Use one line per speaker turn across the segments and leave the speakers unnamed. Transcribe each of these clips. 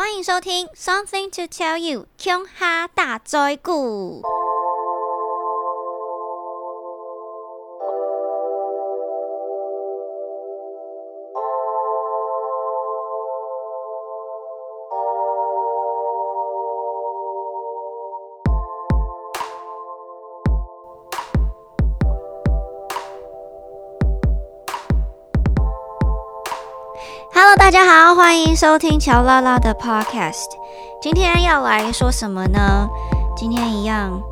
欢迎收听《Something to Tell You》琼哈大灾故。大家好，欢迎收听乔拉拉的 Podcast。今天要来说什么呢？今天一样，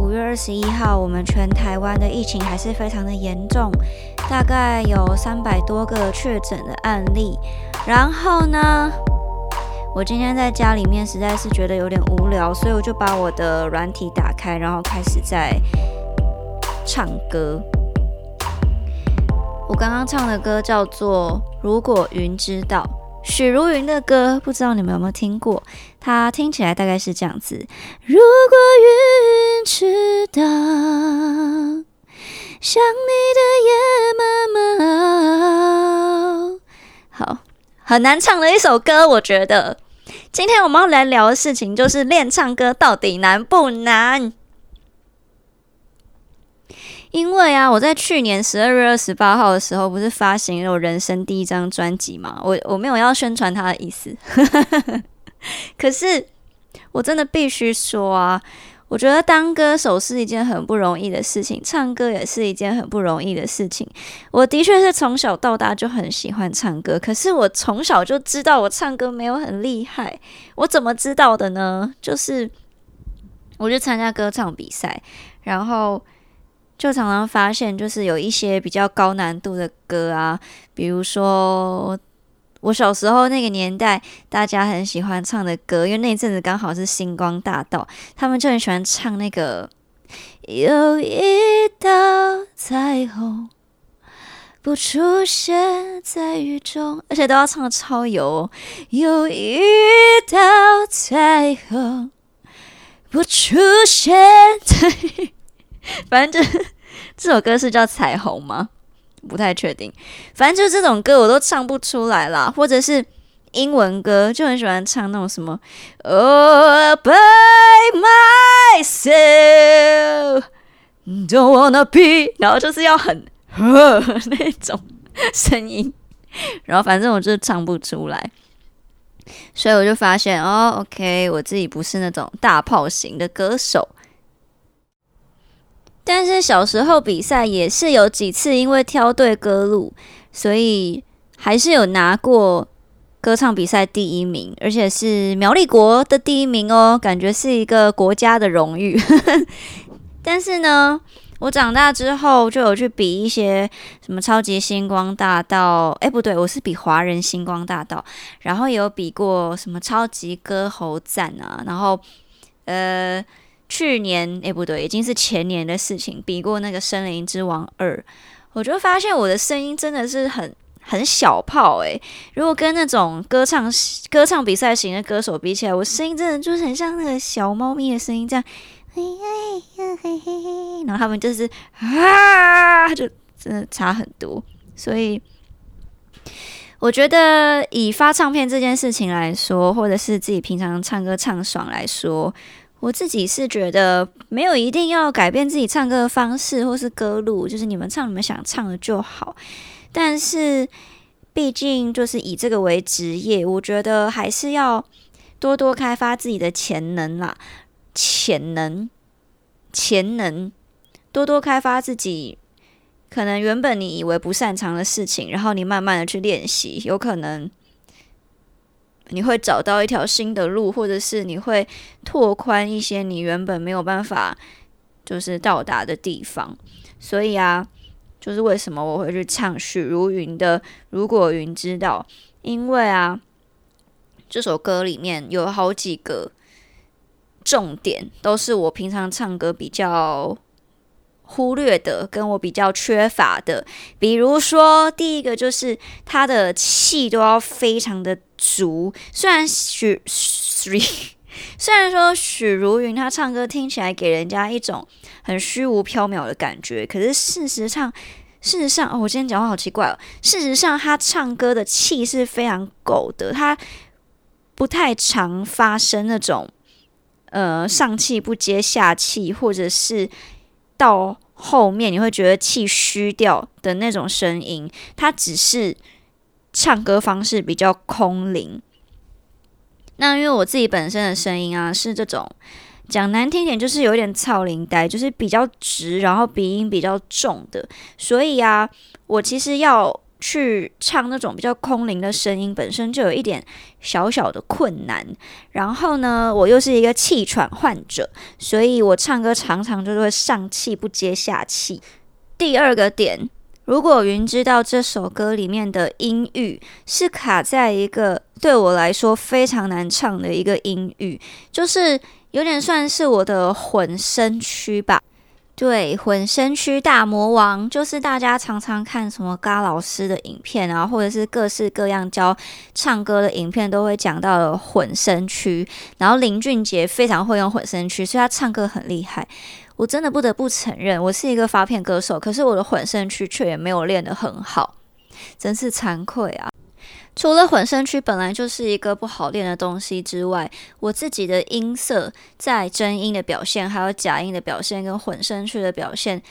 五月二十一号，我们全台湾的疫情还是非常的严重，大概有三百多个确诊的案例。然后呢，我今天在家里面实在是觉得有点无聊，所以我就把我的软体打开，然后开始在唱歌。我刚刚唱的歌叫做《如果云知道》，许茹芸的歌，不知道你们有没有听过？它听起来大概是这样子：如果云知道，想你的夜慢慢。好，很难唱的一首歌，我觉得。今天我们要来聊的事情就是练唱歌到底难不难？因为啊，我在去年十二月二十八号的时候，不是发行了我人生第一张专辑嘛？我我没有要宣传它的意思，可是我真的必须说啊，我觉得当歌手是一件很不容易的事情，唱歌也是一件很不容易的事情。我的确是从小到大就很喜欢唱歌，可是我从小就知道我唱歌没有很厉害。我怎么知道的呢？就是我去参加歌唱比赛，然后。就常常发现，就是有一些比较高难度的歌啊，比如说我小时候那个年代，大家很喜欢唱的歌，因为那阵子刚好是星光大道，他们就很喜欢唱那个有一道彩虹不出现在雨中，而且都要唱的超油，有一道彩虹不出现在。反正就这首歌是叫《彩虹》吗？不太确定。反正就这种歌我都唱不出来啦，或者是英文歌就很喜欢唱那种什么 “Oh by myself, don't wanna be”，然后就是要很呵那种声音，然后反正我就唱不出来。所以我就发现哦，OK，我自己不是那种大炮型的歌手。但是小时候比赛也是有几次，因为挑对歌路，所以还是有拿过歌唱比赛第一名，而且是苗栗国的第一名哦，感觉是一个国家的荣誉。但是呢，我长大之后就有去比一些什么超级星光大道，哎，不对，我是比华人星光大道，然后也有比过什么超级歌喉战啊，然后呃。去年诶，不对，已经是前年的事情。比过那个《森林之王二》，我就发现我的声音真的是很很小炮诶。如果跟那种歌唱歌唱比赛型的歌手比起来，我声音真的就是很像那个小猫咪的声音，这样。然后他们就是啊，就真的差很多。所以我觉得以发唱片这件事情来说，或者是自己平常唱歌唱爽来说。我自己是觉得没有一定要改变自己唱歌的方式或是歌路，就是你们唱你们想唱的就好。但是毕竟就是以这个为职业，我觉得还是要多多开发自己的潜能啦，潜能，潜能，多多开发自己。可能原本你以为不擅长的事情，然后你慢慢的去练习，有可能。你会找到一条新的路，或者是你会拓宽一些你原本没有办法就是到达的地方。所以啊，就是为什么我会去唱许茹芸的《如果云知道》，因为啊，这首歌里面有好几个重点，都是我平常唱歌比较。忽略的，跟我比较缺乏的，比如说第一个就是他的气都要非常的足。虽然许 虽然说许茹芸她唱歌听起来给人家一种很虚无缥缈的感觉，可是事实上，事实上，哦，我今天讲话好奇怪哦。事实上，她唱歌的气是非常够的，她不太常发生那种呃上气不接下气，或者是到后面你会觉得气虚掉的那种声音。它只是唱歌方式比较空灵。那因为我自己本身的声音啊是这种。讲难听点，就是有点操灵呆，就是比较直，然后鼻音比较重的。所以啊，我其实要去唱那种比较空灵的声音，本身就有一点小小的困难。然后呢，我又是一个气喘患者，所以我唱歌常常就是会上气不接下气。第二个点，如果云知道这首歌里面的音域是卡在一个对我来说非常难唱的一个音域，就是。有点算是我的混声区吧，对，混声区大魔王就是大家常常看什么嘎老师的影片啊，或者是各式各样教唱歌的影片，都会讲到的混声区。然后林俊杰非常会用混声区，所以他唱歌很厉害。我真的不得不承认，我是一个发片歌手，可是我的混声区却也没有练得很好，真是惭愧啊。除了混声区本来就是一个不好练的东西之外，我自己的音色在真音的表现，还有假音的表现，跟混声区的表现，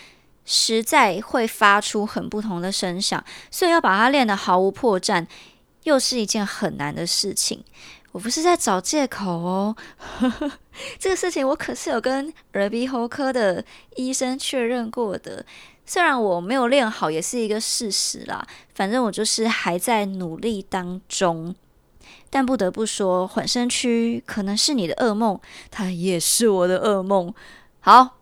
实在会发出很不同的声响，所以要把它练得毫无破绽，又是一件很难的事情。我不是在找借口哦，这个事情我可是有跟耳鼻喉科的医生确认过的。虽然我没有练好，也是一个事实啦。反正我就是还在努力当中。但不得不说，缓声区可能是你的噩梦，它也是我的噩梦。好，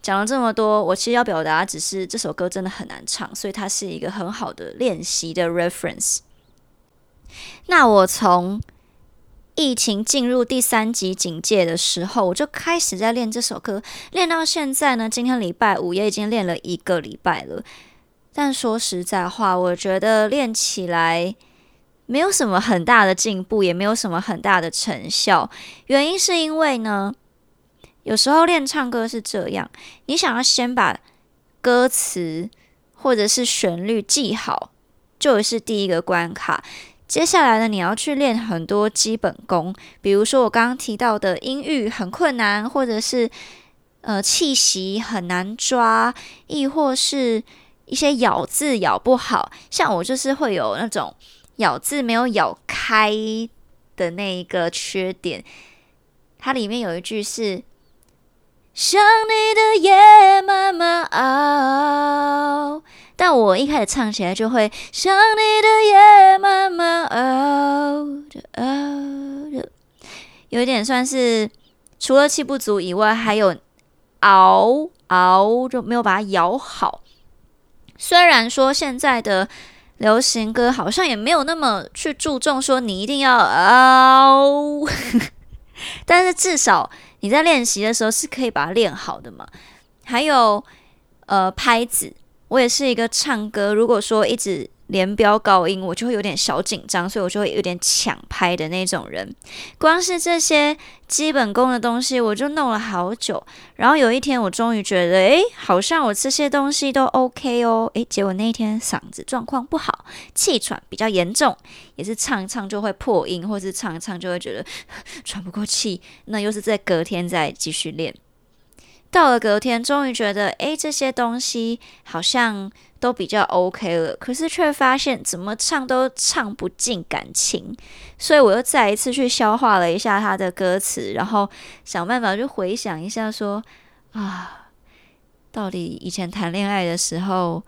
讲了这么多，我其实要表达只是这首歌真的很难唱，所以它是一个很好的练习的 reference。那我从。疫情进入第三级警戒的时候，我就开始在练这首歌，练到现在呢。今天礼拜五也已经练了一个礼拜了。但说实在话，我觉得练起来没有什么很大的进步，也没有什么很大的成效。原因是因为呢，有时候练唱歌是这样，你想要先把歌词或者是旋律记好，就是第一个关卡。接下来呢，你要去练很多基本功，比如说我刚刚提到的音域很困难，或者是呃气息很难抓，亦或是一些咬字咬不好。像我就是会有那种咬字没有咬开的那一个缺点。它里面有一句是“想你的夜慢慢熬”。但我一开始唱起来就会想你的夜慢慢熬着熬着，有点算是除了气不足以外，还有熬熬就没有把它咬好。虽然说现在的流行歌好像也没有那么去注重说你一定要熬，但是至少你在练习的时候是可以把它练好的嘛。还有呃拍子。我也是一个唱歌，如果说一直连飙高音，我就会有点小紧张，所以我就会有点抢拍的那种人。光是这些基本功的东西，我就弄了好久。然后有一天，我终于觉得，诶，好像我这些东西都 OK 哦。诶，结果那一天嗓子状况不好，气喘比较严重，也是唱一唱就会破音，或是唱一唱就会觉得喘不过气。那又是在隔天再继续练。到了隔天，终于觉得，诶，这些东西好像都比较 OK 了。可是却发现，怎么唱都唱不进感情。所以我又再一次去消化了一下他的歌词，然后想办法去回想一下，说啊，到底以前谈恋爱的时候，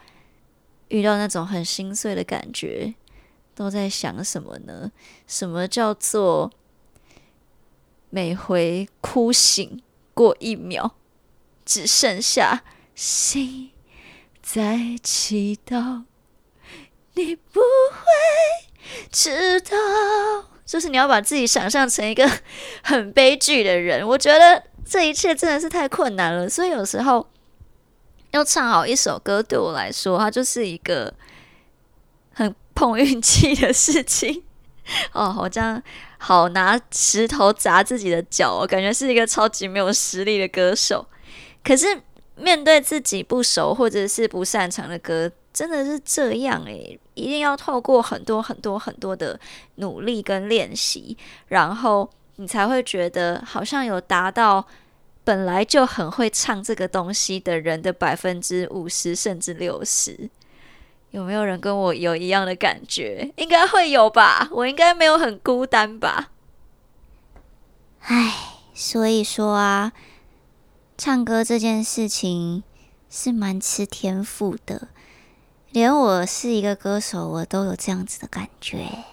遇到那种很心碎的感觉，都在想什么呢？什么叫做每回哭醒过一秒？只剩下心在祈祷，你不会知道。就是你要把自己想象成一个很悲剧的人，我觉得这一切真的是太困难了。所以有时候要唱好一首歌，对我来说，它就是一个很碰运气的事情。哦，我这样好拿石头砸自己的脚，我感觉是一个超级没有实力的歌手。可是面对自己不熟或者是不擅长的歌，真的是这样诶，一定要透过很多很多很多的努力跟练习，然后你才会觉得好像有达到本来就很会唱这个东西的人的百分之五十甚至六十。有没有人跟我有一样的感觉？应该会有吧，我应该没有很孤单吧。唉，所以说啊，唱歌这件事情是蛮吃天赋的，连我是一个歌手，我都有这样子的感觉。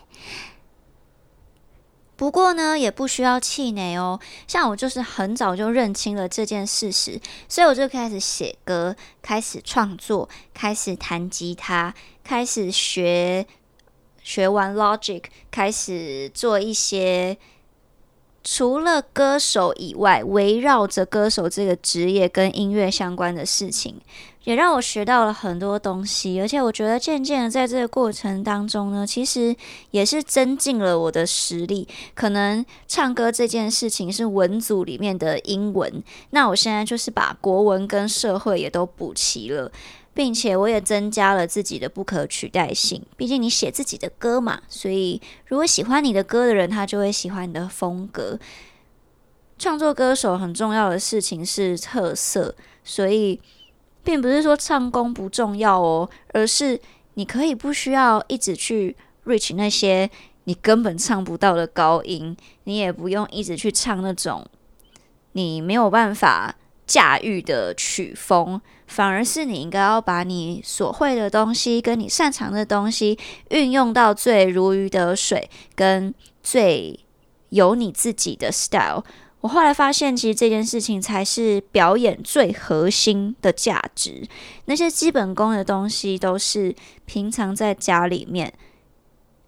不过呢，也不需要气馁哦。像我就是很早就认清了这件事实，所以我就开始写歌，开始创作，开始弹吉他，开始学学完 Logic，开始做一些除了歌手以外，围绕着歌手这个职业跟音乐相关的事情。也让我学到了很多东西，而且我觉得渐渐的在这个过程当中呢，其实也是增进了我的实力。可能唱歌这件事情是文组里面的英文，那我现在就是把国文跟社会也都补齐了，并且我也增加了自己的不可取代性。毕竟你写自己的歌嘛，所以如果喜欢你的歌的人，他就会喜欢你的风格。创作歌手很重要的事情是特色，所以。并不是说唱功不重要哦，而是你可以不需要一直去 reach 那些你根本唱不到的高音，你也不用一直去唱那种你没有办法驾驭的曲风，反而是你应该要把你所会的东西跟你擅长的东西运用到最如鱼得水，跟最有你自己的 style。我后来发现，其实这件事情才是表演最核心的价值。那些基本功的东西，都是平常在家里面，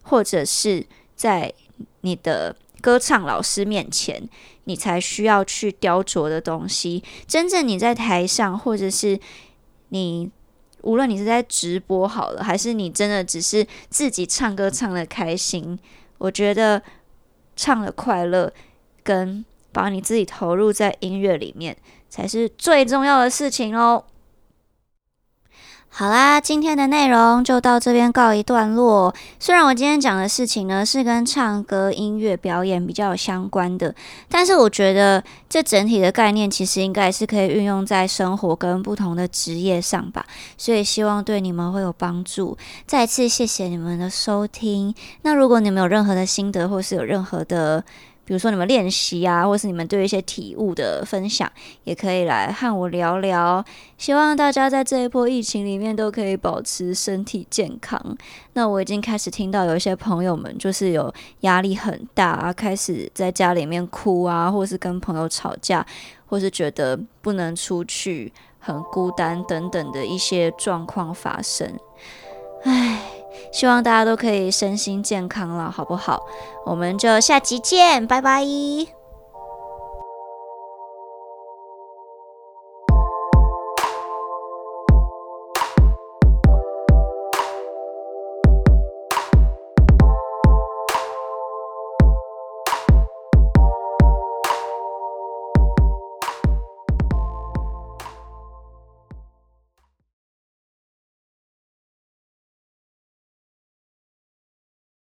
或者是在你的歌唱老师面前，你才需要去雕琢的东西。真正你在台上，或者是你无论你是在直播好了，还是你真的只是自己唱歌唱的开心，我觉得唱的快乐跟。把你自己投入在音乐里面，才是最重要的事情哦。好啦，今天的内容就到这边告一段落。虽然我今天讲的事情呢是跟唱歌、音乐表演比较相关的，但是我觉得这整体的概念其实应该是可以运用在生活跟不同的职业上吧。所以希望对你们会有帮助。再次谢谢你们的收听。那如果你们有任何的心得，或是有任何的，比如说你们练习啊，或是你们对一些体悟的分享，也可以来和我聊聊。希望大家在这一波疫情里面都可以保持身体健康。那我已经开始听到有一些朋友们就是有压力很大啊，开始在家里面哭啊，或是跟朋友吵架，或是觉得不能出去、很孤单等等的一些状况发生。唉。希望大家都可以身心健康了，好不好？我们就下集见，拜拜。